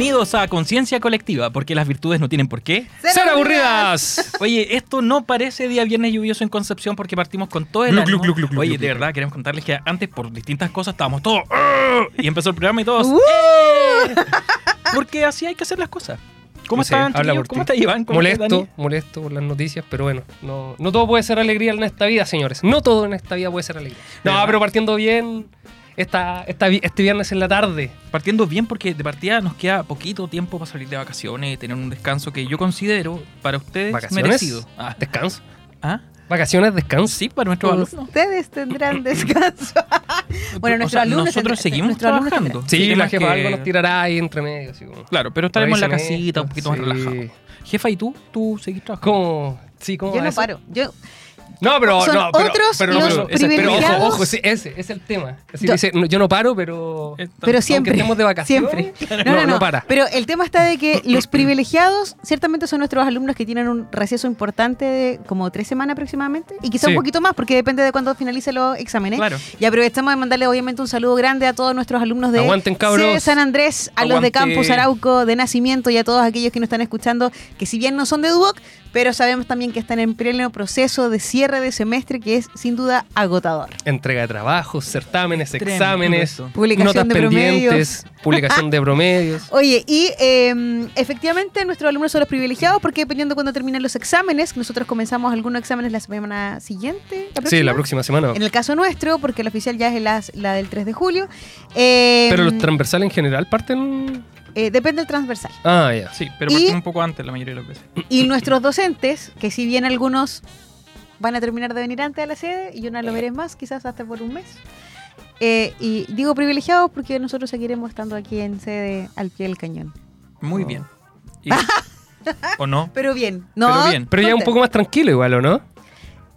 Bienvenidos a Conciencia Colectiva, porque las virtudes no tienen por qué. ¡Ser aburridas! Oye, esto no parece día viernes lluvioso en Concepción porque partimos con todo el gluc, Oye, de verdad, queremos contarles que antes por distintas cosas estábamos todos... Y empezó el programa y todos... Uh. "Eh". Porque así hay que hacer las cosas. ¿Cómo No sé, están, habla chiquillos? por ¿Cómo está Iván? ¿Cómo está Molesto, molesto por las noticias, pero bueno, no, no todo puede ser alegría en esta vida, señores. No todo en esta vida puede ser alegría. No, pero partiendo bien, esta, este viernes en la tarde. Partiendo bien porque de partida nos queda poquito tiempo para salir de vacaciones y tener un descanso que yo considero para ustedes ¿Vacaciones? merecido. Ah, Descanso. ¿ah? Vacaciones, descanso. Sí, para nuestros alumnos. Ustedes tendrán descanso. bueno, O nuestros sea, alumnos nosotros tendrán- seguimos nuestros alumnos trabajando. Sí, El tema la jefa que- algo nos tirará ahí entre medio. Así como, Claro, pero estaremos en la casita un poquito más sí. relajados. Jefa, ¿y tú? ¿Tú seguís trabajando? ¿Cómo? Sí, ¿cómo Yo va no eso? paro. Yo, No, pero Son no, pero, otros pero, los pero, ese- pero ojo, ojo, sí, ese es el tema. Yo- dice, no, yo no paro, pero pero siempre. estemos de vacaciones, Siempre. no, no para. Pero el tema está de que los privilegiados ciertamente son nuestros alumnos que tienen un receso importante de como tres semanas aproximadamente y quizá Sí. un poquito más porque depende de cuándo finalicen los exámenes. Claro. Y aprovechamos de mandarle obviamente un saludo grande a todos nuestros alumnos de Aguanten, cabros. de San Andrés, a los de. Campus Arauco, de Nacimiento y a todos aquellos que nos están escuchando, que si bien no son de Duoc, pero sabemos también que están en pleno proceso de cierre de semestre que es sin duda agotador. Entrega de trabajos, certámenes, exámenes, eso. Publicación notas de pendientes, publicación de promedios. Oye, y eh, efectivamente nuestros alumnos son los privilegiados porque dependiendo de cuándo terminan los exámenes, nosotros comenzamos algunos exámenes la semana siguiente. Sí, la próxima semana. En el caso nuestro, porque la oficial ya es la, la del 3 de julio. eh, Pero los transversales en general parten. Eh, depende del transversal. Ah, ya. Sí, pero Y- un poco antes la mayoría de las veces. Y nuestros docentes, que si bien algunos van a terminar de venir antes a la sede y yo no lo veré más, quizás hasta por un mes. eh, y digo privilegiados porque nosotros seguiremos estando aquí en sede al pie del cañón. Muy Oh. bien. ¿O no? Pero bien, ¿no? Pero bien. Pero ya un poco más tranquilo, igual, ¿o no?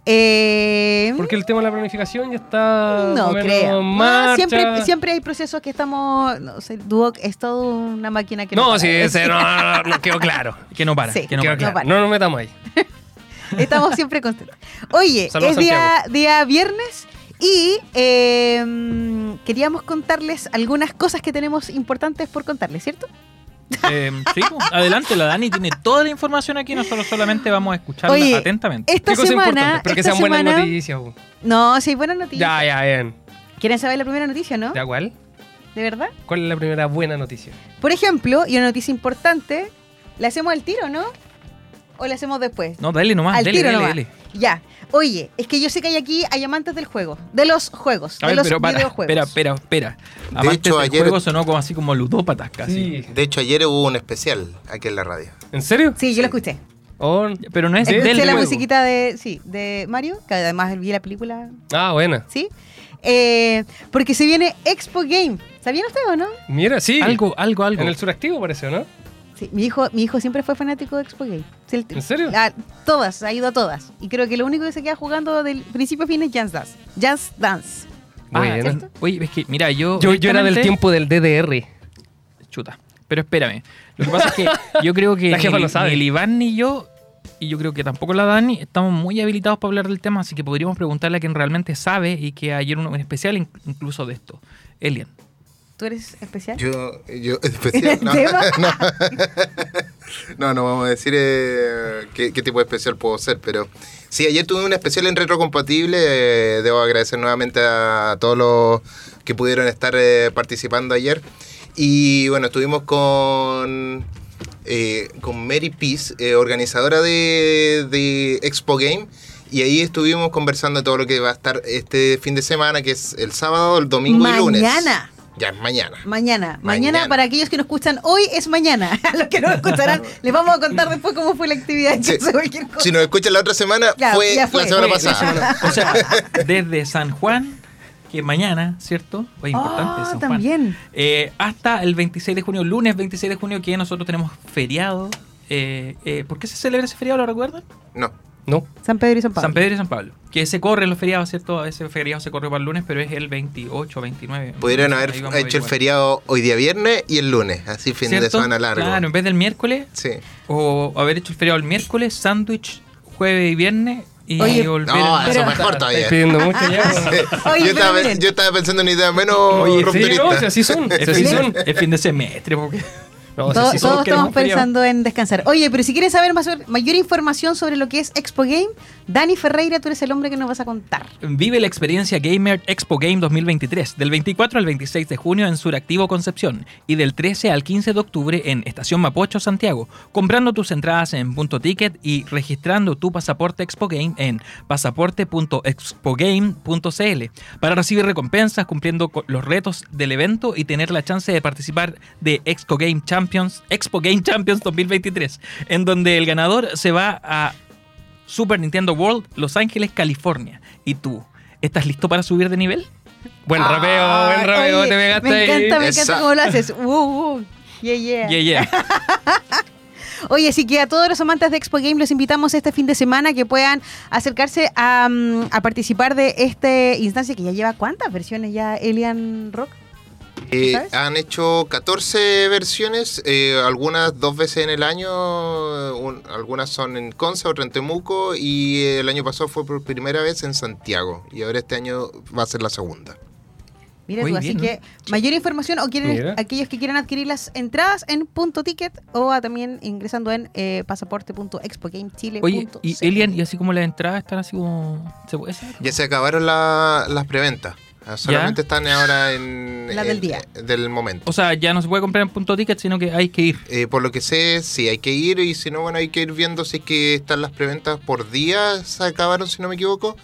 Eh, Porque el tema de la planificación ya está. no creo. en No, marcha. siempre, siempre hay procesos que estamos. No sé, Duoc es todo una máquina que No, para. sí, ese no, no, no, no, quedó claro. Que no para. Sí. que no para. claro. No nos metamos ahí. Estamos siempre contentos. Oye, Saludos, es día, día viernes y eh, queríamos contarles algunas cosas que tenemos importantes por contarles, ¿cierto? Eh, sí, pues, adelante, la Dani tiene toda la información aquí, nosotros solamente vamos a escucharla Oye, atentamente. Esta ¿Qué cosas semana. Pero que esta sean buenas semana- noticias. bu. No, sí, hay buenas noticias. Ya, ya, bien. ¿Quieren saber la primera noticia, no? ¿Ya cuál? ¿De verdad? ¿Cuál es la primera buena noticia? Por ejemplo, y una noticia importante, ¿la hacemos al tiro, no? ¿O la hacemos después? No, dale nomás, al dale, tiro dale, nomás. dale. Ya. Oye, es que yo sé que hay aquí hay amantes del juego, de los juegos, A de ver, los pero para, videojuegos. espera, espera, espera. Amantes hecho, del ayer- juego sonó como así como ludópatas casi. De hecho, ayer hubo un especial aquí en la radio. ¿En serio? Sí, yo lo escuché. Oh, Pero no es Escuché del la juego. musiquita de, sí, de Mario, que además vi la película, Ah, buena. ¿sí? Eh, porque se viene Expo Game. ¿Sabían ustedes o no? Mira, sí. Algo, algo, algo. En el suractivo parece, ¿no? Sí, mi hijo, mi hijo siempre fue fanático de Expo. Sí, el- ¿En serio? la- todas, ha ido a todas. Y creo que lo único que se queda jugando del principio a fin es Jazz Dance. Jazz Dance. Ah. Oye, es que, mira, yo. Yo, yo era del tiempo del DDR. Chuta. Pero espérame. Lo que pasa es que yo creo que La jefa ni, lo sabe. ni el Iván ni yo, y yo creo que tampoco la Dani, estamos muy habilitados para hablar del tema, así que podríamos preguntarle a quien realmente sabe y que ayer un, un especial in- incluso de esto. Elian. ¿Tú eres especial? Yo, yo, especial, no, no. no, no vamos a decir eh, qué, qué tipo de especial puedo ser, pero sí, ayer tuve un especial en retrocompatible. eh, debo agradecer nuevamente a todos los que pudieron estar eh, participando ayer. Y bueno, estuvimos con, eh, con Mary Peace, eh, organizadora de, de Expo Game. Y ahí estuvimos conversando de todo lo que va a estar este fin de semana, que es el sábado, el domingo y lunes. Mañana. Ya es mañana. Mañana. mañana. Mañana. para aquellos que nos escuchan hoy, es mañana. A los que no nos escucharán, les vamos a contar después cómo fue la actividad. Sí. Cosa. Si nos escuchan la otra semana, fue, la semana Fue la pasada. O sea, desde San Juan, que mañana, ¿cierto? Oye, importante, Ah, San Juan. también. Eh, hasta el 26 de junio, lunes 26 de junio, que nosotros tenemos feriado. Eh, eh, ¿Por qué se celebra ese feriado? ¿Lo recuerdan? No. No. San Pedro y San Pablo. San Pedro y San Pablo. Que se corren los feriados, ¿cierto? Ese feriado se corre para el lunes, pero es el 28, 29. Pudieron haber a hecho el feriado hoy día viernes y el lunes, así fin de semana largo. Claro, en vez del miércoles, Sí. o haber hecho el feriado el miércoles, sándwich, jueves y viernes, y Oye, volver No, el- eso Pero- mejor todavía. Estáis pidiendo mucho ya. Oye, yo, estaba, yo estaba pensando en una idea menos Oye, sí, no, si así son. si así fin, son. es fin de semestre, porque No, Todos, estamos pensando en descansar. Oye, pero si quieres saber más sobre- mayor información sobre lo que es Expo Game, Dani Ferreira, tú eres el hombre que nos vas a contar. Vive la experiencia Gamer Expo Game 2023 del 24 al 26 de junio en Suractivo Concepción y del 13 al 15 de octubre en Estación Mapocho, Santiago, comprando tus entradas en punto ticket y registrando tu pasaporte Expo Game en pasaporte.expogame.cl para recibir recompensas cumpliendo los retos del evento y tener la chance de participar de Expo Game Champions, Expo Game Champions 2023, en donde el ganador se va a Super Nintendo World, Los Ángeles, California. ¿Y tú? ¿Estás listo para subir de nivel? Buen rapeo, Ah, buen rapeo, oye, te pegaste Me ahí. encanta, me Esa. encanta cómo lo haces. Uh, uh. Yeah, yeah. Yeah, yeah. Oye, así que a todos los amantes de Expo Game los invitamos este fin de semana que puedan acercarse a, mm, a participar de esta instancia que ya lleva cuántas versiones ya Elian Rock. Eh, han hecho 14 versiones, eh, algunas dos veces en el año, un- algunas son en Conce, otra en Temuco y el año pasado fue por primera vez en Santiago y ahora este año va a ser la segunda. Mira Muy tú, así que mayor información o quieren Mira. aquellos que quieran adquirir las entradas en punto ticket o a también ingresando en eh. Oye, y Elian, y así como las entradas están así como. ¿Se puede saber? Ya se acabaron la- las preventas, Ah, solamente están ahora en... La del en- día. del momento. O sea, ya no se puede comprar en punto ticket, sino que hay que ir. Eh, por lo que sé, sí, hay que ir y si no, bueno, hay que ir viendo si es que están las preventas por día, se acabaron si no me equivoco,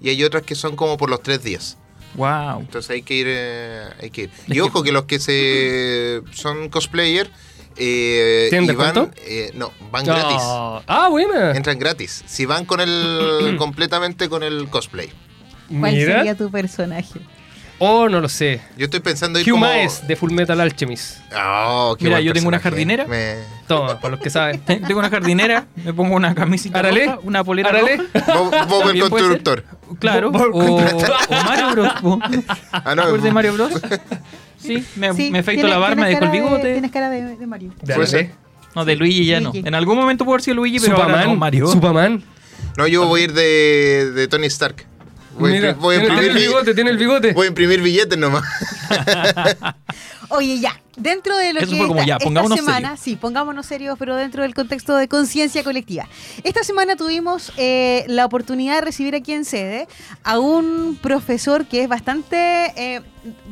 y hay otras que son como por los tres días. Wow. Entonces hay que ir. eh, hay que ir. Es Y ojo que los que se son cosplayer eh, ¿Tienen van, eh, no, van gratis. Ah, buena. Entran gratis. Si van con el completamente con el cosplay. ¿Cuál Mira. sería tu personaje? Oh, no lo sé. Yo estoy pensando Hugh como... Maes de Full Metal Alchemist. Oh, qué Mira, buen yo tengo una personaje. jardinera. Me- Toma, para los que saben. Tengo una jardinera, me pongo una camisita Árale. roja, una polera Árale. roja. Bob, Bob el También puede ser. constructor. Claro. Por- O, o Mario Bros. po. Ah, no, ¿Recuerdas de Mario Bros? Sí, me, Sí, me afeito tiene- la barba, me tienes dejo el cara de- bigote. Tienes cara de, de Mario. De Puede Árale. ser. No, de Luigi ya no. Luigi. En algún momento puedo haber sido Luigi, pero ahora no, Superman. Mario. Superman. no, yo voy a ir de, de Tony Stark. Voy, a Mira, impri- voy a tiene, tiene imprimir el bi- bigote, tiene el bigote. voy a imprimir billetes nomás. Oye, ya, dentro de lo Eso que fue como, esta, ya, esta pongámonos semana, serios. sí, pongámonos serios, pero dentro del contexto de conciencia colectiva. Esta semana tuvimos eh, la oportunidad de recibir aquí en sede a un profesor que es bastante eh,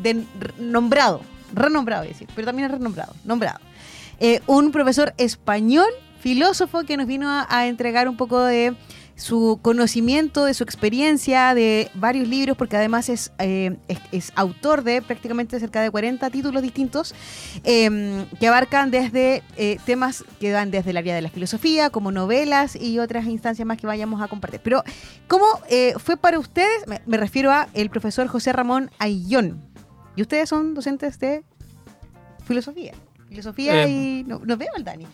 de- nombrado, renombrado, voy a decir, pero también es renombrado, nombrado. Eh, un profesor español, filósofo, que nos vino a, a entregar un poco de su conocimiento, de su experiencia, de varios libros, porque además es, eh, es, es autor de prácticamente cerca de 40 títulos distintos, eh, que abarcan desde eh, temas que van desde el área de la filosofía, como novelas y otras instancias más que vayamos a compartir. Pero, ¿cómo eh, fue para ustedes? Me, me refiero a el profesor José Ramón Ayllón. Y ustedes son docentes de filosofía. Filosofía Eh, y... No, no veo al Dani.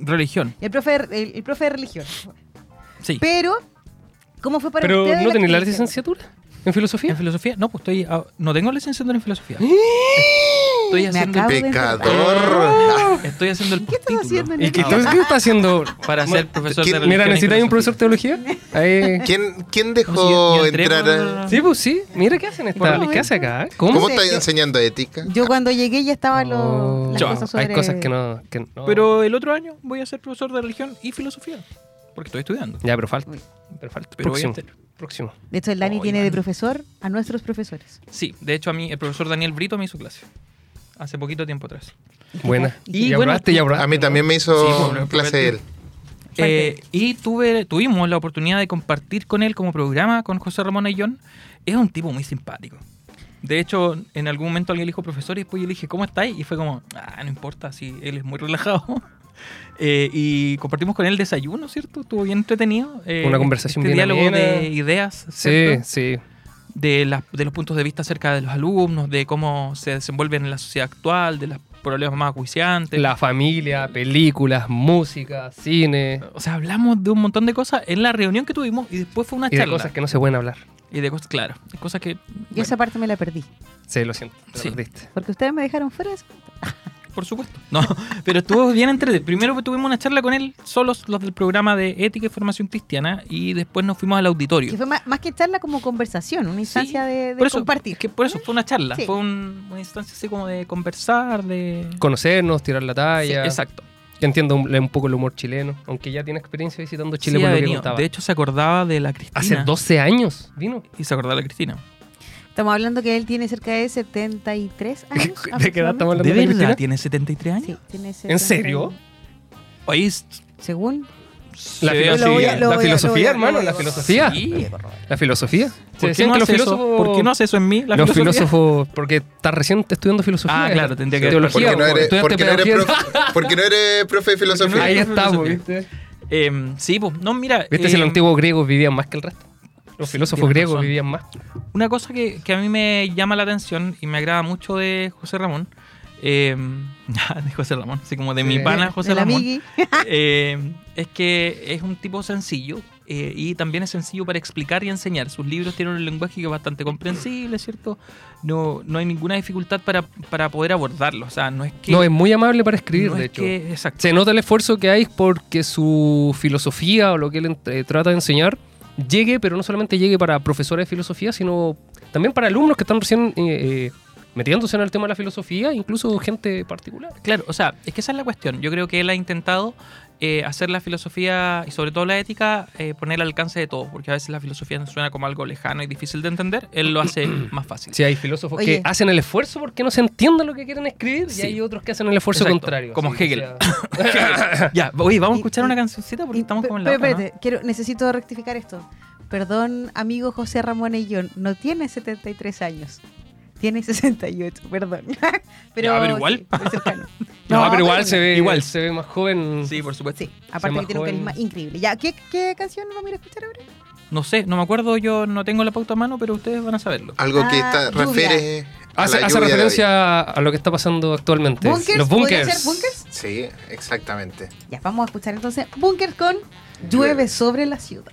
Religión. El profe, el, el profe de religión. Sí. Pero, ¿cómo fue para Pero ustedes? ¿no tenés la licenciatura en filosofía? ¿En filosofía? No, pues estoy. ah, no tengo licenciatura en filosofía. ¡Eh! Estoy haciendo, acabo el, de Pecador. estoy haciendo el ¿Qué estás haciendo en ¿Y qué, Ahora, qué está haciendo? para ser profesor ¿quién- de religión. Mira, y ¿necesitáis un profesor de filosofía. teología? Ahí. ¿Quién, quién dejó yo- yo entré entrar a... por- Sí, pues sí. Mira qué hacen esta. Bueno, ¿Qué hace acá? ¿Cómo? ¿Cómo estás enseñando ética? Yo cuando llegué ya estaban los- Oh. las Yo, cosas sobre... Hay cosas que no, que no- Pero el otro año voy a ser profesor de religión y filosofía. Porque estoy estudiando. Ya, pero falta. Pero falta. Pero voy a próximo. hacer. Próximo. De hecho, el Dani Oh, tiene de profesor a nuestros profesores. Sí, de hecho a mí el profesor Daniel Brito me hizo clase. Hace poquito tiempo atrás. Buena. Y ya bueno. A mí también me hizo Sí, bueno, clase él. Eh, y tuve, tuvimos la oportunidad de compartir con él como programa con José Ramón Ayllón. Es un tipo muy simpático. De hecho, en algún momento alguien le dijo profesor y después yo le dije, ¿cómo estáis? Y fue como, ah, no importa, sí, él es muy relajado. Eh, y compartimos con él desayuno, ¿cierto? Estuvo bien entretenido. Eh, Una conversación este bien diálogo amena. de ideas, Sí, ¿cierto? sí. de, las- de los puntos de vista acerca de los alumnos, de cómo se desenvuelven en la sociedad actual, de los problemas más acuiciantes. La familia, películas, música, cine. O sea, hablamos de un montón de cosas en la reunión que tuvimos y después fue una Y de charla. cosas que no se pueden hablar. Y de cosas, claro, de cosas que... Y esa parte me la perdí. Sí, lo siento. te Sí. perdiste. Porque ustedes me dejaron fuera de eso. Por supuesto. No, pero estuvo bien entretenido. Primero tuvimos una charla con él, solos los del programa de Ética y Formación Cristiana, y después nos fuimos al auditorio. Que fue más, más que charla como conversación, una instancia de, de por eso, compartir. que por eso fue una charla, Sí. fue un- una instancia así como de conversar, de... Conocernos, tirar la Sí, talla. exacto. que entiendo un, un poco el humor chileno, aunque ya tiene experiencia visitando Chile Sí, por lo que contaba. De hecho, se acordaba de la Cristina. Hace 12 años vino. Y se acordaba de la Cristina. Estamos hablando que él tiene cerca de 73 años. ¿De qué edad estamos hablando ¿De de verdad Cristina? tiene 73 años? Sí, tiene ¿En 70 serio? Oye, Según. La a- filosofía, la a- hermano, la filosofía. Sí. La filosofía. ¿Por qué, no hace eso? filósofos... ¿Por qué no hace eso en mí? La los filosofía? filósofos, porque estás recién estudiando filosofía. Ah, claro, tendría que- teología. Porque no eres, porque no eres, profe, porque no eres profe de filosofía. Ahí estamos, ¿viste? Eh, sí, pues, no, mira. ¿Viste si eh, los antiguos griegos vivían más que el resto? Los Sí, filósofos griegos razón. vivían más. Una cosa que, que a mí me llama la atención y me agrada mucho de José Ramón, eh, de José Ramón, así como de mi Sí. pana De- José de Ramón, eh, es que es un tipo sencillo eh, y también es sencillo para explicar y enseñar. Sus libros tienen un lenguaje que es bastante comprensible, ¿cierto? No, no hay ninguna dificultad para, para poder abordarlo. O sea, no es que... No, es muy amable para escribir, no de es hecho. que- exacto. Se nota el esfuerzo que hay porque su filosofía o lo que él eh, trata de enseñar llegue, pero no solamente llegue para profesores de filosofía, sino también para alumnos que están recién eh, eh, metiéndose en el tema de la filosofía, incluso gente particular. Claro, o sea, es que esa es la cuestión. Yo creo que él ha intentado eh, hacer la filosofía y sobre todo la ética eh, poner al alcance de todos, porque a veces la filosofía suena como algo lejano y difícil de entender. Él lo hace más fácil. Si hay filósofos Oye. que hacen el esfuerzo porque no se entienda lo que quieren escribir, Sí. y hay otros que hacen el esfuerzo Exacto, contrario. como Hegel. sea- ya, oye, vamos a escuchar y- una cancioncita porque Y- estamos como en la pero otra, ¿no? espérate, quiero, necesito rectificar esto. Perdón, amigo José Ramón Ayllón, no tiene 73 años. Tiene 68, perdón. pero, Ya, pero igual. sí, muy cercano. No, pero igual se ve, Igual. se ve más joven. Sí, por supuesto. Sí, aparte que tiene un carisma increíble. Ya, ¿qué, qué canción vamos a ir a escuchar ahora? No sé, no me acuerdo, yo no tengo la pauta a mano, pero ustedes van a saberlo. Algo que Ah, está, refiere a Hace, hace referencia a lo que está pasando actualmente. ¿Bunkers? Los ¿Podría bunkers. ser bunkers? Sí, exactamente. Ya, vamos a escuchar entonces Bunkers con Llueve sobre la ciudad.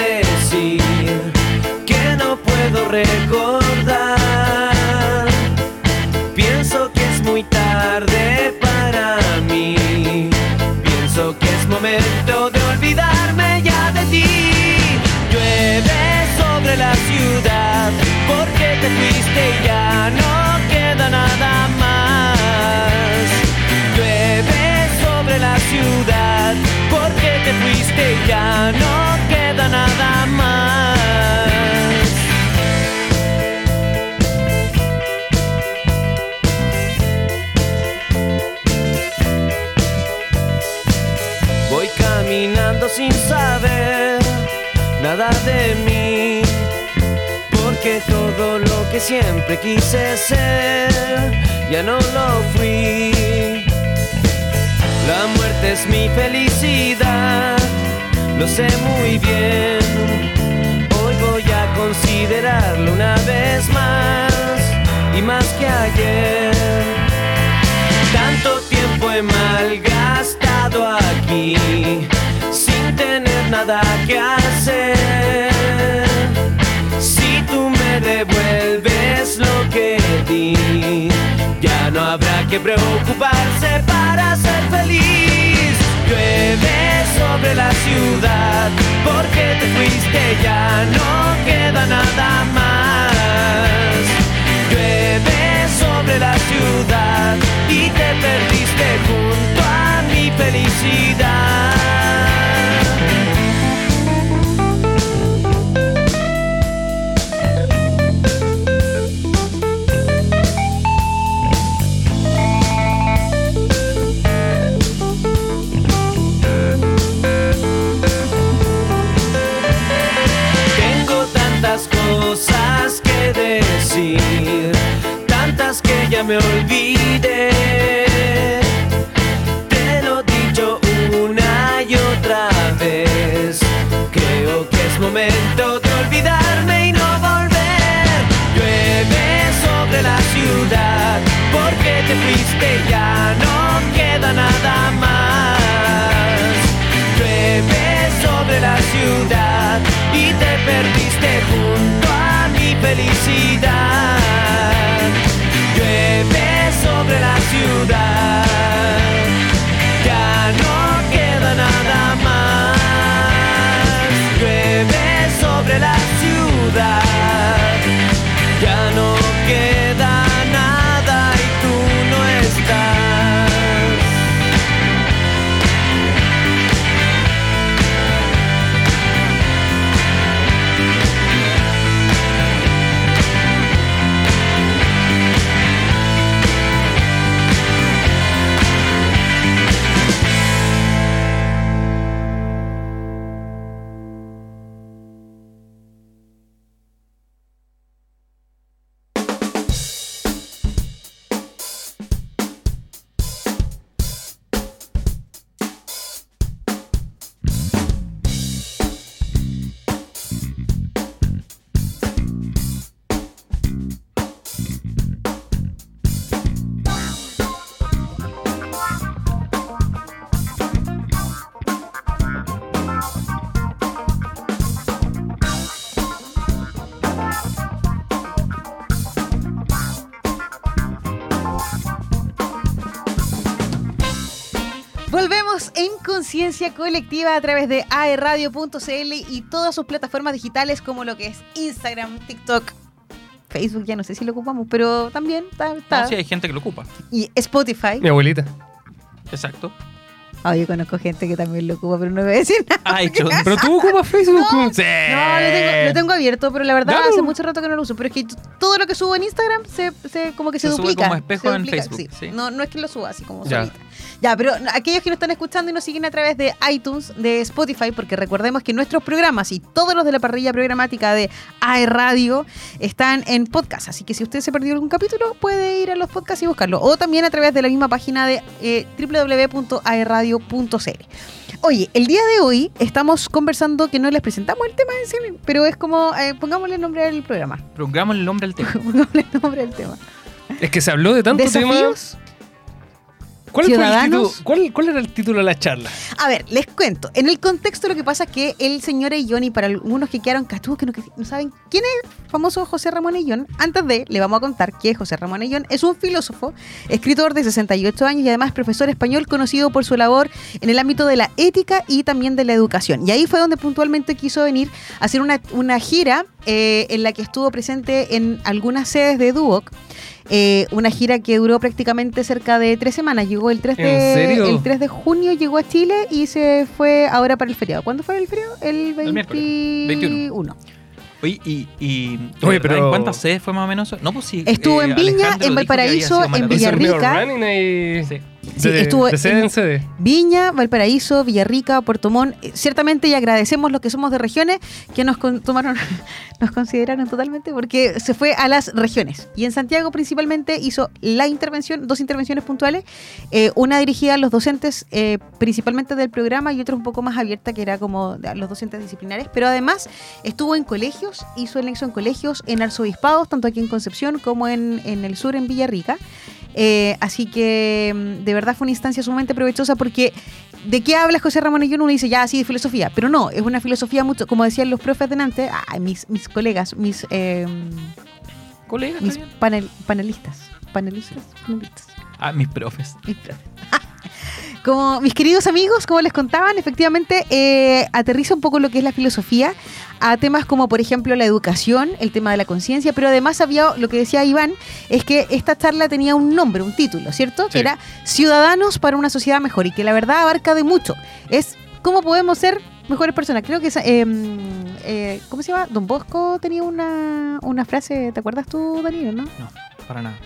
puedo recordar. Pienso que es muy tarde para mí. Pienso que es momento de olvidarme ya de ti. Llueve sobre la ciudad porque te fuiste y ya no queda nada más. Llueve sobre la ciudad porque te fuiste y ya no queda nada más. Nada de mí, porque todo lo que siempre quise ser ya no lo fui. La muerte es mi felicidad, lo sé muy bien. Hoy voy a considerarlo una vez más y más que ayer. Tanto tiempo he malgastado aquí tener nada que hacer. Si tú me devuelves lo que di, ya no habrá que preocuparse para ser feliz. Llueve sobre la ciudad porque te fuiste, ya no queda nada más. me olvides. Conciencia colectiva a través de aerradio.cl y todas sus plataformas digitales como lo que es Instagram, TikTok, Facebook, ya no sé si lo ocupamos, pero también está. está. No, sí, hay gente que lo ocupa. Y Spotify. Mi abuelita. Exacto. Ah, yo conozco gente que también lo ocupa, pero no voy a decir nada. Ay, chon. Pero tú ocupas Facebook. No. Sí. No, lo tengo, lo tengo abierto, pero la verdad hace pues. mucho rato que no lo uso. Pero es que todo lo que subo en Instagram se, se- como que se, Se sube duplica. como espejo se en duplica, Facebook, sí. sí. No, no es que lo suba así como Ya. solita. Ya, pero aquellos que nos están escuchando y nos siguen a través de iTunes, de Spotify, porque recordemos que nuestros programas y todos los de la parrilla programática de AE Radio están en podcast. Así que si usted se perdió algún capítulo, puede ir a los podcasts y buscarlo. O también a través de la misma página de eh, www.aeradio.cl. Oye, el día de hoy estamos conversando que no les presentamos el tema en sí, pero es como, eh, pongámosle el nombre al programa. Pongamos el nombre al tema. pongámosle el nombre al tema. Es que se habló de tanto tema. ¿Cuál, fue el ciudadanos. título- cuál, cuál era el título de la charla? A ver, les cuento. En el contexto lo que pasa es que el señor Eyón, y para algunos que quedaron cachús, que no, que no saben quién es el famoso José Ramón Eyón, antes de, le vamos a contar que José Ramón Eyón es un filósofo, escritor de 68 años y además profesor español conocido por su labor en el ámbito de la ética y también de la educación. Y ahí fue donde puntualmente quiso venir a hacer una, una gira eh, en la que estuvo presente en algunas sedes de Duoc. Eh, una gira que duró prácticamente cerca de tres semanas. Llegó el 3 ¿En de, serio? el 3 de junio, llegó a Chile y se fue ahora para el feriado. ¿Cuándo fue el feriado? El, El miércoles, 21. Oye, y, y Oye, ¿verdad? pero- ¿en cuántas sedes fue más o menos? No, pues sí. Estuvo en Viña, Alejandro en Valparaíso, en Villarrica. Sí. De, estuvo de en- en. Viña, Valparaíso, Villarrica, Puerto Montt. Eh, Ciertamente y agradecemos los que somos de regiones que nos con- tomaron, nos consideraron totalmente porque se fue a las regiones. Y en Santiago principalmente hizo la intervención, dos intervenciones puntuales, eh, una dirigida a los docentes eh, principalmente del programa y otra un poco más abierta que era como a los docentes disciplinares. Pero además estuvo en colegios, hizo el nexo en colegios, en arzobispados, tanto aquí en Concepción como en, en el sur, en Villarrica. Eh, así que mm, de verdad fue una instancia sumamente provechosa porque ¿de qué habla José Ramón Ayuno? Uno dice ya, sí, de filosofía, pero no, es una filosofía mucho, como decían los profes delante, ah, mis, mis colegas, mis, eh, Colega, está mis panel- panelistas, panelistas, panelistas, Ah, mis profes. mis profes. Como mis queridos amigos, como les contaban, efectivamente eh, aterriza un poco lo que es la filosofía a temas como, por ejemplo, la educación, el tema de la conciencia, pero además había, lo que decía Iván, es que esta charla tenía un nombre, un título, ¿cierto? Sí. Que era Ciudadanos para una sociedad mejor y que la verdad abarca de mucho. Es cómo podemos ser mejores personas. Creo que, eh, eh, ¿cómo se llama? Don Bosco tenía una, una frase, ¿te acuerdas tú, Danilo, no? No, para nada.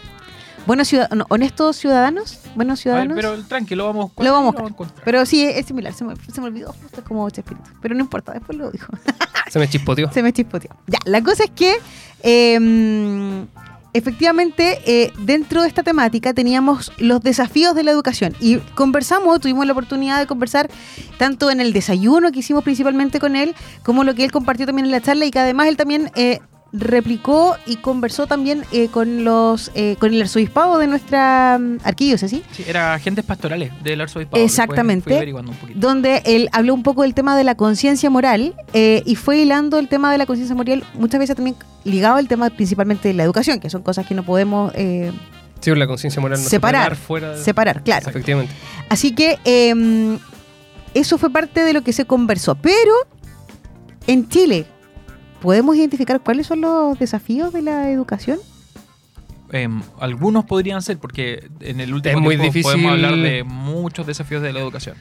Buenos ciudadanos, honestos ciudadanos, buenos A ver, ciudadanos. pero tranquilo, vamos Lo vamos a a buscar. encontrar. Pero sí, es similar, se me, se me olvidó, justo es como Chespirito. Pero no importa, después lo dijo. Se me chispoteó. se me chispoteó. Ya, la cosa es que eh, efectivamente eh, dentro de esta temática teníamos los desafíos de la educación y conversamos, tuvimos la oportunidad de conversar tanto en el desayuno que hicimos principalmente con él, como lo que él compartió también en la charla y que además él también... eh, replicó y conversó también eh, con los eh, con el arzobispado de nuestra mm, arquidiócesis Sí, era agentes pastorales del arzobispado. Exactamente. fui averiguando un poquito. donde él habló un poco del tema de la conciencia moral eh, y fue hilando el tema de la conciencia moral muchas veces también ligado al tema principalmente de la educación, que son cosas que no podemos eh, Sí, la conciencia moral no Separar. se puede dar fuera de... separar, claro. Efectivamente. Así que eh, eso fue parte de lo que se conversó. Pero en Chile, ¿podemos identificar cuáles son los desafíos de la educación? Em, algunos podrían ser, porque en el último Es muy tiempo difícil. podemos hablar de muchos desafíos de la educación.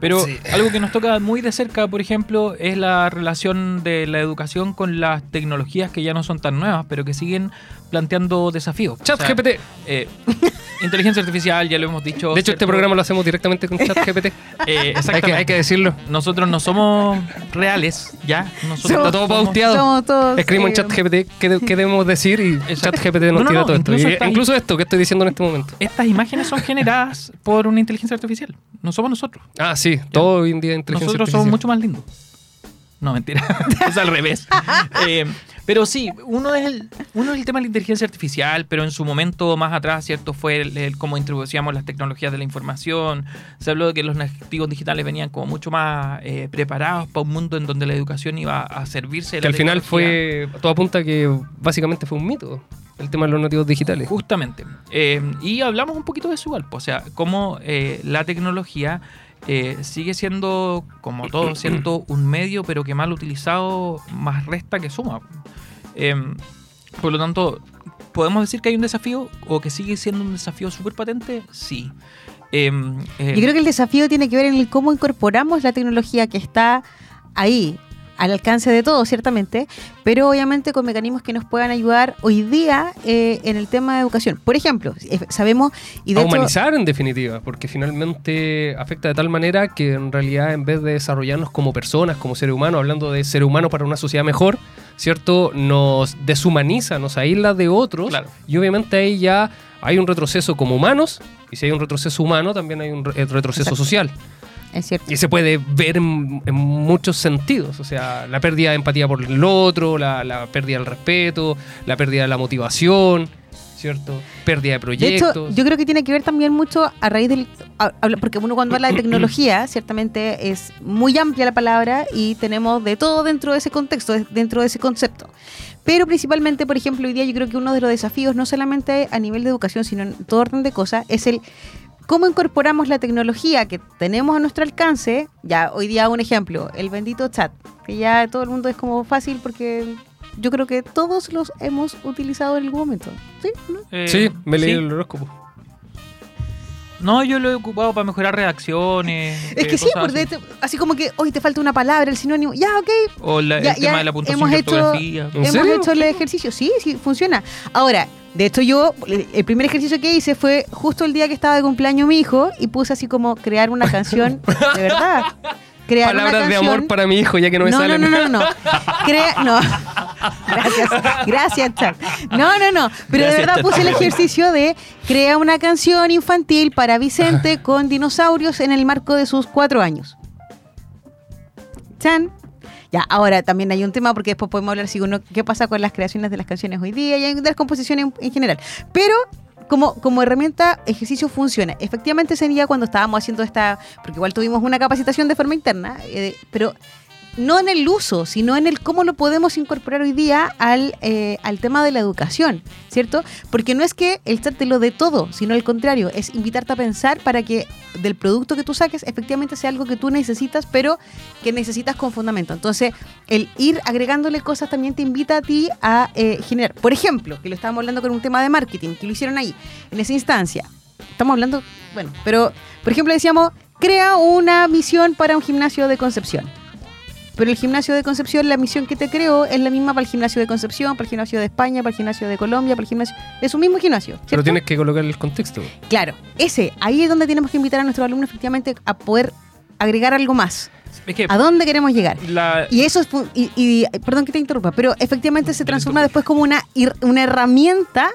Pero Sí. algo que nos toca muy de cerca, por ejemplo, es la relación de la educación con las tecnologías que ya no son tan nuevas, pero que siguen planteando desafíos. Chat O sea, GPT. eh, inteligencia artificial, ya lo hemos dicho. De hecho, este programa lo hacemos directamente con Chat GPT. Eh, hay, que, exactamente. hay que decirlo. Nosotros no somos reales, ¿ya? Nosotros Está todo somos- pauteado. Somos todos, Escribimos en eh, Chat GPT qué, de- qué debemos decir y Exacto. Chat GPT nos No, tira no, todo esto. incluso Y- está- incluso esto que estoy diciendo en este momento. Estas imágenes son generadas por una inteligencia artificial. No somos nosotros. Ah, sí, todo hoy en día inteligencia Nosotros artificial. somos mucho más lindos. No, mentira. es al revés. Eh, pero sí, uno es, el, uno es el tema de la inteligencia artificial, pero en su momento más atrás, ¿cierto? Fue el, el cómo introducíamos las tecnologías de la información. Se habló de que los nativos digitales venían como mucho más eh, preparados para un mundo en donde la educación iba a servirse de Que la al final fue, todo apunta a que básicamente fue un mito el tema de los nativos digitales. Justamente. Eh, y hablamos un poquito de igual, pues, o sea, cómo eh, la tecnología eh, sigue siendo, como todo, siendo un medio, pero que mal utilizado más resta que suma. Em, por lo tanto, ¿podemos decir que hay un desafío o que sigue siendo un desafío súper patente? Sí. Em, eh, Yo creo que el desafío tiene que ver en el cómo incorporamos la tecnología que está ahí, al alcance de todos, ciertamente, pero obviamente con mecanismos que nos puedan ayudar hoy día eh, en el tema de educación. Por ejemplo, eh, sabemos, y de a hecho, humanizar en definitiva, porque finalmente afecta de tal manera que en realidad en vez de desarrollarnos como personas, como seres humanos, hablando de ser humano para una sociedad mejor, ¿cierto? Nos deshumaniza, nos aísla de otros Claro. y obviamente ahí ya hay un retroceso como humanos y si hay un retroceso humano también hay un re- retroceso Exacto. social. Es cierto. Y se puede ver en, en muchos sentidos, o sea, la pérdida de empatía por el otro, la, la pérdida del respeto, la pérdida de la motivación, ¿cierto? Pérdida de De proyectos. hecho, yo creo que tiene que ver también mucho a raíz del... a- Porque uno cuando habla de tecnología, ciertamente es muy amplia la palabra y tenemos de todo dentro de ese contexto, de- dentro de ese concepto. Pero principalmente, por ejemplo, hoy día yo creo que uno de los desafíos, no solamente a nivel de educación, sino en todo orden de cosas, es el cómo incorporamos la tecnología que tenemos a nuestro alcance. Ya, hoy día un ejemplo, el bendito chat, que ya todo el mundo es como fácil porque yo creo que todos los hemos utilizado en algún momento. ¿Sí? ¿No? eh, sí, me leí sí. el horóscopo. No, yo lo he ocupado para mejorar redacciones. Es eh, que sí, cosas porque así. te- así como que hoy te falta una palabra, el sinónimo. Ya, ok. O la- Ya- el tema ya de la puntuación hemos de hecho- ortografía. ¿En Hemos serio? hecho el ejercicio. Sí, sí, funciona. Ahora, de hecho yo, el primer ejercicio que hice fue justo el día que estaba de cumpleaños mi hijo y puse así como crear una canción, de verdad. Crear una Palabras de amor canción. para mi hijo, ya que no me no, salen. no, no, no, no. Crea- no. Gracias, gracias, Chuck. No, no, no. Pero de verdad puse el ejercicio de crea una canción infantil para Vicente con dinosaurios en el marco de sus cuatro años. Chan. Ya, ahora también hay un tema porque después podemos hablar si uno qué pasa con las creaciones de las canciones hoy día y de las composiciones en, en general. Pero como, como herramienta, ejercicio funciona. Efectivamente sería cuando estábamos haciendo esta, porque igual tuvimos una capacitación de forma interna, eh, pero no en el uso, sino en el cómo lo podemos incorporar hoy día al, eh, al tema de la educación, ¿cierto? Porque no es que el chat te lo dé todo, sino al contrario, es invitarte a pensar para que del producto que tú saques efectivamente sea algo que tú necesitas, pero que necesitas con fundamento. Entonces, el ir agregándole cosas también te invita a ti a eh, generar. Por ejemplo, que lo estábamos hablando con un tema de marketing, que lo hicieron ahí, en esa instancia. Estamos hablando, bueno, pero, por ejemplo, decíamos, crea una misión para un gimnasio de Concepción. Pero el gimnasio de Concepción, la misión que te creó es la misma para el gimnasio de Concepción, para el gimnasio de España, para el gimnasio de Colombia, para el gimnasio. Es un mismo gimnasio. Pero tienes que colocar el contexto. Claro, ese, ahí es donde tenemos que invitar a nuestros alumnos efectivamente a poder agregar algo más. Es que ¿A dónde queremos llegar? la, Y eso es, y, y- perdón que te interrumpa, pero efectivamente se transforma después como una, una herramienta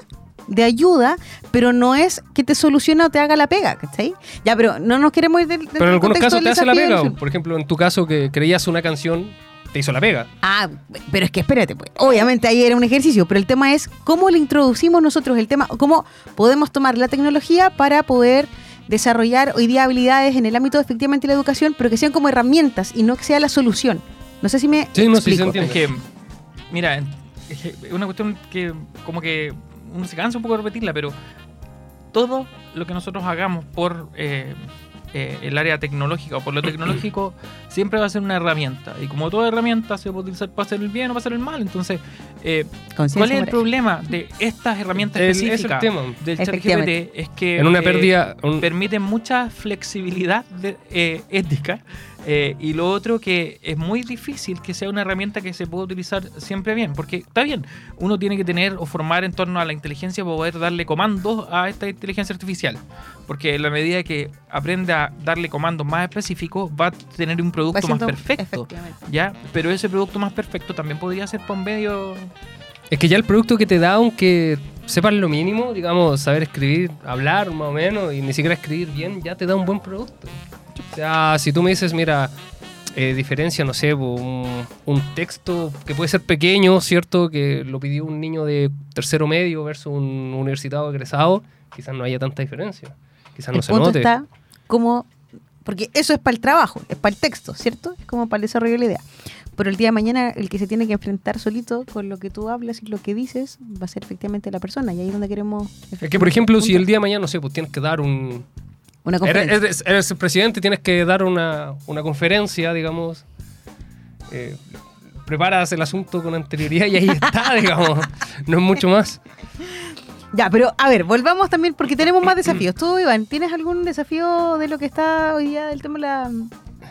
de ayuda, pero no es que te solucione o te haga la pega, ¿cachai? Ya, pero no nos queremos ir del, del Pero en algunos contexto casos del te hace la pega. del- Por ejemplo, en tu caso que creías una canción, te hizo la pega. Ah, pero es que espérate, pues. Obviamente ahí era un ejercicio, pero el tema es cómo le introducimos nosotros el tema, cómo podemos tomar la tecnología para poder desarrollar hoy día habilidades en el ámbito efectivamente de la educación, pero que sean como herramientas y no que sea la solución. No sé si me Sí, no, sí se explico. entiende. Es que, mira, es una cuestión que como que uno se cansa un poco de repetirla, pero todo lo que nosotros hagamos por eh, eh, el área tecnológica o por lo tecnológico siempre va a ser una herramienta. Y como toda herramienta se puede utilizar para hacer el bien o para hacer el mal. Entonces, eh, ¿cuál es el problema de estas herramientas El- es el específicas tema. del. ChatGPT? Es que En una eh, pérdida. un- permite mucha flexibilidad de- eh, ética eh, y lo otro que es muy difícil que sea una herramienta que se pueda utilizar siempre bien porque está bien uno tiene que tener o formar en torno a la inteligencia para poder darle comandos a esta inteligencia artificial porque en la medida que aprende a darle comandos más específicos va a tener un producto más perfecto ya pero ese producto más perfecto también podría ser por un medio Es que ya el producto que te da, aunque sepas lo mínimo, digamos, saber escribir, hablar más o menos, y ni siquiera escribir bien, ya te da un buen producto. O sea, si tú me dices, mira, eh, diferencia, no sé, un, un texto que puede ser pequeño, ¿cierto? Que lo pidió un niño de tercero medio versus un universitario egresado, quizás no haya tanta diferencia. Quizás no el se punto note. está como porque eso es para el trabajo, es para el texto, ¿cierto? Es como para el desarrollo de la idea. Pero el día de mañana el que se tiene que enfrentar solito con lo que tú hablas y lo que dices va a ser efectivamente la persona y ahí es donde queremos Es que, por ejemplo, si el día de mañana, no sé, pues tienes que dar un, Una Eres, conferencia. eres- eres el presidente, tienes que dar una, una conferencia, digamos. Eh, preparas el asunto con anterioridad y ahí está, digamos. No es mucho más. Ya, pero a ver, volvamos también porque tenemos más desafíos. Tú, Iván, ¿tienes algún desafío de lo que está hoy día el tema de la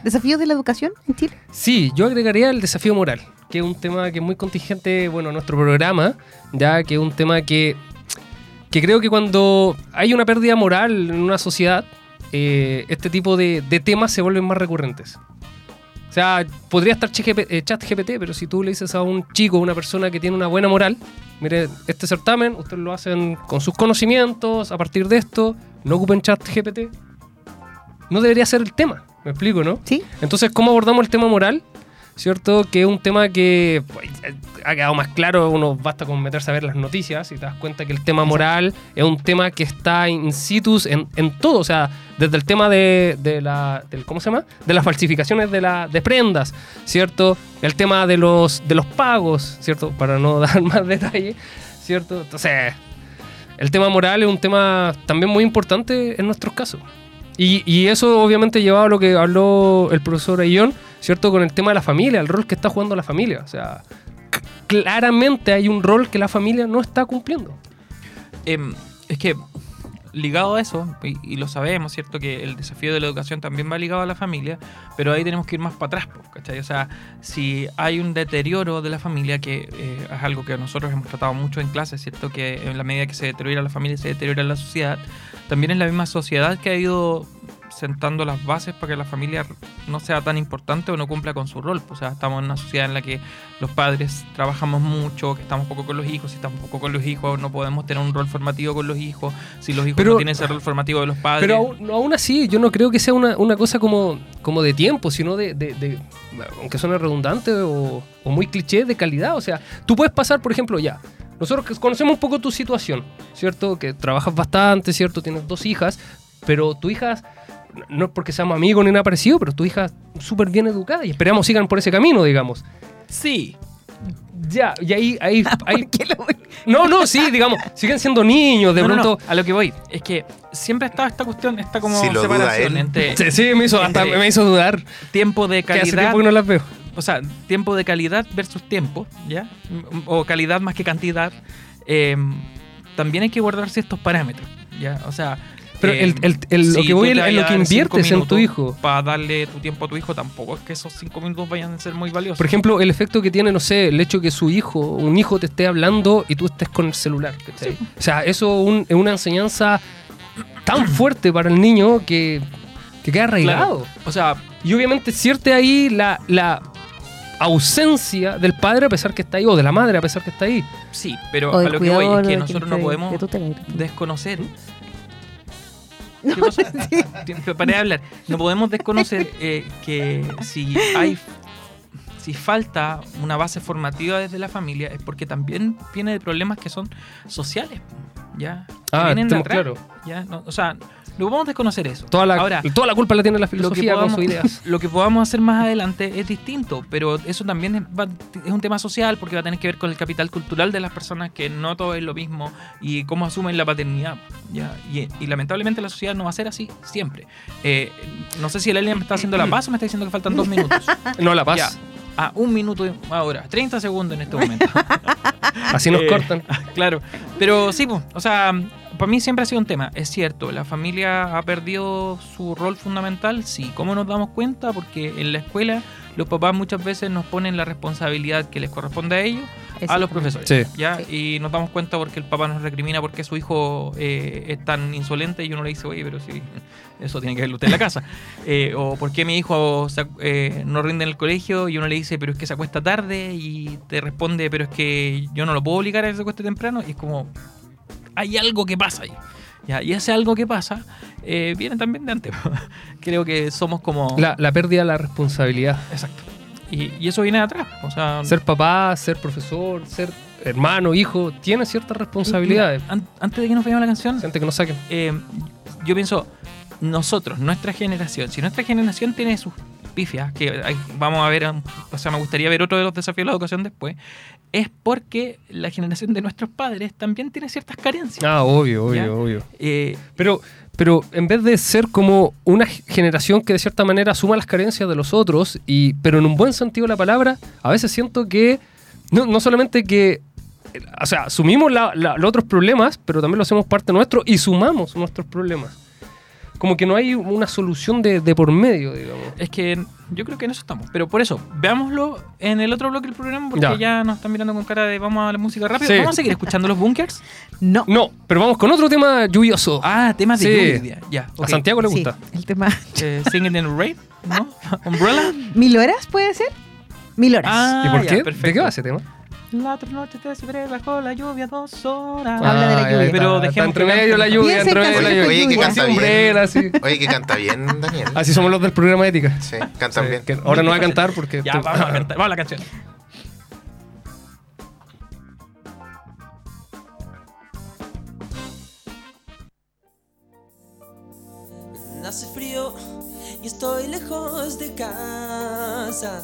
desafíos de la educación en Chile? Sí, yo agregaría el desafío moral, que es un tema que es muy contingente, bueno, en nuestro programa, ya que es un tema que, que creo que cuando hay una pérdida moral en una sociedad, eh, este tipo de, de temas se vuelven más recurrentes. O sea, podría estar ChatGPT, eh, ChatGPT, pero si tú le dices a un chico, a una persona que tiene una buena moral, mire, este certamen, ustedes lo hacen con sus conocimientos, a partir de esto, no ocupen ChatGPT, no debería ser el tema, me explico, ¿no? Sí. Entonces, ¿cómo abordamos el tema moral? ¿Cierto? Que es un tema que pues, ha quedado más claro, uno basta con meterse a ver las noticias y te das cuenta que el tema moral es un tema que está in situ en, en todo, o sea, desde el tema de, de la, del, ¿cómo se llama? De las falsificaciones de, la, de prendas, ¿cierto? El tema de los, de los pagos, ¿cierto? Para no dar más detalle, ¿cierto? Entonces, el tema moral es un tema también muy importante en nuestros casos. Y, y eso obviamente llevado a lo que habló el profesor Ayón, ¿cierto? Con el tema de la familia, el rol que está jugando la familia. O sea, claramente hay un rol que la familia no está cumpliendo. Em, es que ligado a eso, y, lo sabemos, ¿cierto? Que el desafío de la educación también va ligado a la familia, pero ahí tenemos que ir más para atrás, ¿cachai? O sea, si hay un deterioro de la familia, que eh, es algo que nosotros hemos tratado mucho en clase, ¿cierto? Que en la medida que se deteriora la familia, se deteriora la sociedad, también es la misma sociedad que ha ido sentando las bases para que la familia no sea tan importante o no cumpla con su rol. O sea, estamos en una sociedad en la que los padres trabajamos mucho, que estamos poco con los hijos, si estamos poco con los hijos no podemos tener un rol formativo con los hijos, si los hijos Pero- no tienen ese rol formativo de los padres. Pero aún, aún así, yo no creo que sea una, una cosa como, como de tiempo, sino de, de- de- aunque suene redundante o, o muy cliché, de calidad. O sea, tú puedes pasar, por ejemplo, ya. Nosotros conocemos un poco tu situación, ¿cierto? Que trabajas bastante, ¿cierto? Tienes dos hijas, pero tu hija, no es porque seamos amigos ni nada parecido, pero tu hija es súper bien educada y esperamos sigan por ese camino, digamos. sí, Ya, y ahí, ahí, ahí ¿Por qué lo- no, no, sí, digamos, siguen siendo niños, de No, no, no, pronto. a lo que voy es que siempre ha estado esta cuestión, esta como Si lo duda separación entre Sí, sí, me hizo, hasta me hizo dudar. tiempo de Que hace calidad tiempo que no las veo. o sea, tiempo de calidad versus tiempo, ¿ya? O calidad más que cantidad. eh, también hay que guardarse estos parámetros, ¿ya? O sea... Pero eh, el- el- el- lo que voy en- lo que inviertes en tu hijo. Para darle tu tiempo a tu hijo, tampoco es que esos cinco minutos vayan a ser muy valiosos. Por ejemplo, el efecto que tiene, no sé, el hecho que su hijo, un hijo te esté hablando y tú estés con el celular. O sea, eso un- es una enseñanza tan fuerte para el niño que, que queda arraigado. Claro. O sea, Y obviamente cierte ahí la, la ausencia del padre a pesar que está ahí, o de la madre a pesar que está ahí. sí, pero a lo que voy es que nosotros no podemos desconocer. ¿Qué cosa? Paré de hablar. No podemos desconocer eh, que si hay si falta una base formativa desde la familia es porque también viene de problemas que son sociales, ya. Ah, vienen de estamos atrás, claros. ya. No, o sea, no podemos desconocer eso. Toda la, Ahora, toda la culpa la tiene la lo filosofía con sus ideas. lo que podamos hacer más adelante es distinto, pero eso también es, va- es un tema social porque va a tener que ver con el capital cultural de las personas que no todo es lo mismo y cómo asumen la paternidad. ¿ya? Y, y lamentablemente la sociedad no va a ser así siempre. Eh, no sé si el alien me está haciendo la paz o me está diciendo que faltan dos minutos. No, la paz. Ya. Ah, un minuto ahora, 30 segundos en este momento. Así nos Eh, cortan. Claro, pero sí, o sea, para mí siempre ha sido un tema. Es cierto, la familia ha perdido su rol fundamental, sí. ¿Cómo nos damos cuenta? Porque en la escuela los papás muchas veces nos ponen la responsabilidad que les corresponde a ellos a los profesores. Sí. ¿ya? Y nos damos cuenta porque el papá nos recrimina porque su hijo eh, es tan insolente y uno le dice, oye, pero sí, eso tiene que verlo usted en la casa. Eh, o porque mi hijo se eh, no rinde en el colegio y uno le dice, pero es que se acuesta tarde y te responde, pero es que yo no lo puedo obligar a que se acueste temprano. Y es como, hay algo que pasa ahí. ¿ya? Y ese algo que pasa eh, viene también de antes. Creo que somos como... La, la pérdida de la responsabilidad. Exacto. Y, y eso viene de atrás. O sea, Ser papá, ser profesor, ser hermano, hijo, tiene ciertas responsabilidades. Mira, an- antes de que nos vayamos a la canción, Gente que no saquen. eh, yo pienso, nosotros, nuestra generación, si nuestra generación tiene sus pifias, que hay- vamos a ver, um, o sea, me gustaría ver otro de los desafíos de la educación después, es porque la generación de nuestros padres también tiene ciertas carencias. Ah, obvio, obvio, Ya. obvio. Eh, Pero, pero en vez de ser como una generación que de cierta manera suma las carencias de los otros, y, pero en un buen sentido de la palabra, a veces siento que no, no solamente que, eh, o sea, asumimos la- la- los otros problemas, pero también lo hacemos parte nuestro y sumamos nuestros problemas. Como que no hay una solución de, de por medio, digamos. es que yo creo que en eso estamos. Pero por eso, veámoslo en el otro bloque del programa, porque Ya. ya, nos están mirando con cara de vamos a la música rápido. Sí. ¿Vamos a seguir escuchando los bunkers? No. No, pero vamos con otro tema lluvioso. Ah, temas de Sí. lluvia. Ya, A. Santiago le Sí, gusta. el tema. Eh, Singing in the Rain, ¿no? Umbrella. ¿Mil horas puede ser? Mil horas. Ah, ¿Y por ya, qué? ¿De perfecto. qué va ese tema? La otra noche te esperé bajo la lluvia dos horas. Habla de la lluvia. Pero dejemos entre medio la lluvia, entre en medio la lluvia. Oye, que canta bien. Umbrella, sí. Oye, que canta bien, Daniel. Así somos los del programa Ética. Sí, cantan Sí, bien. que ahora no va a cantar porque... Ya, vamos a cantar. Vamos a la canción. Hace frío y estoy lejos de casa.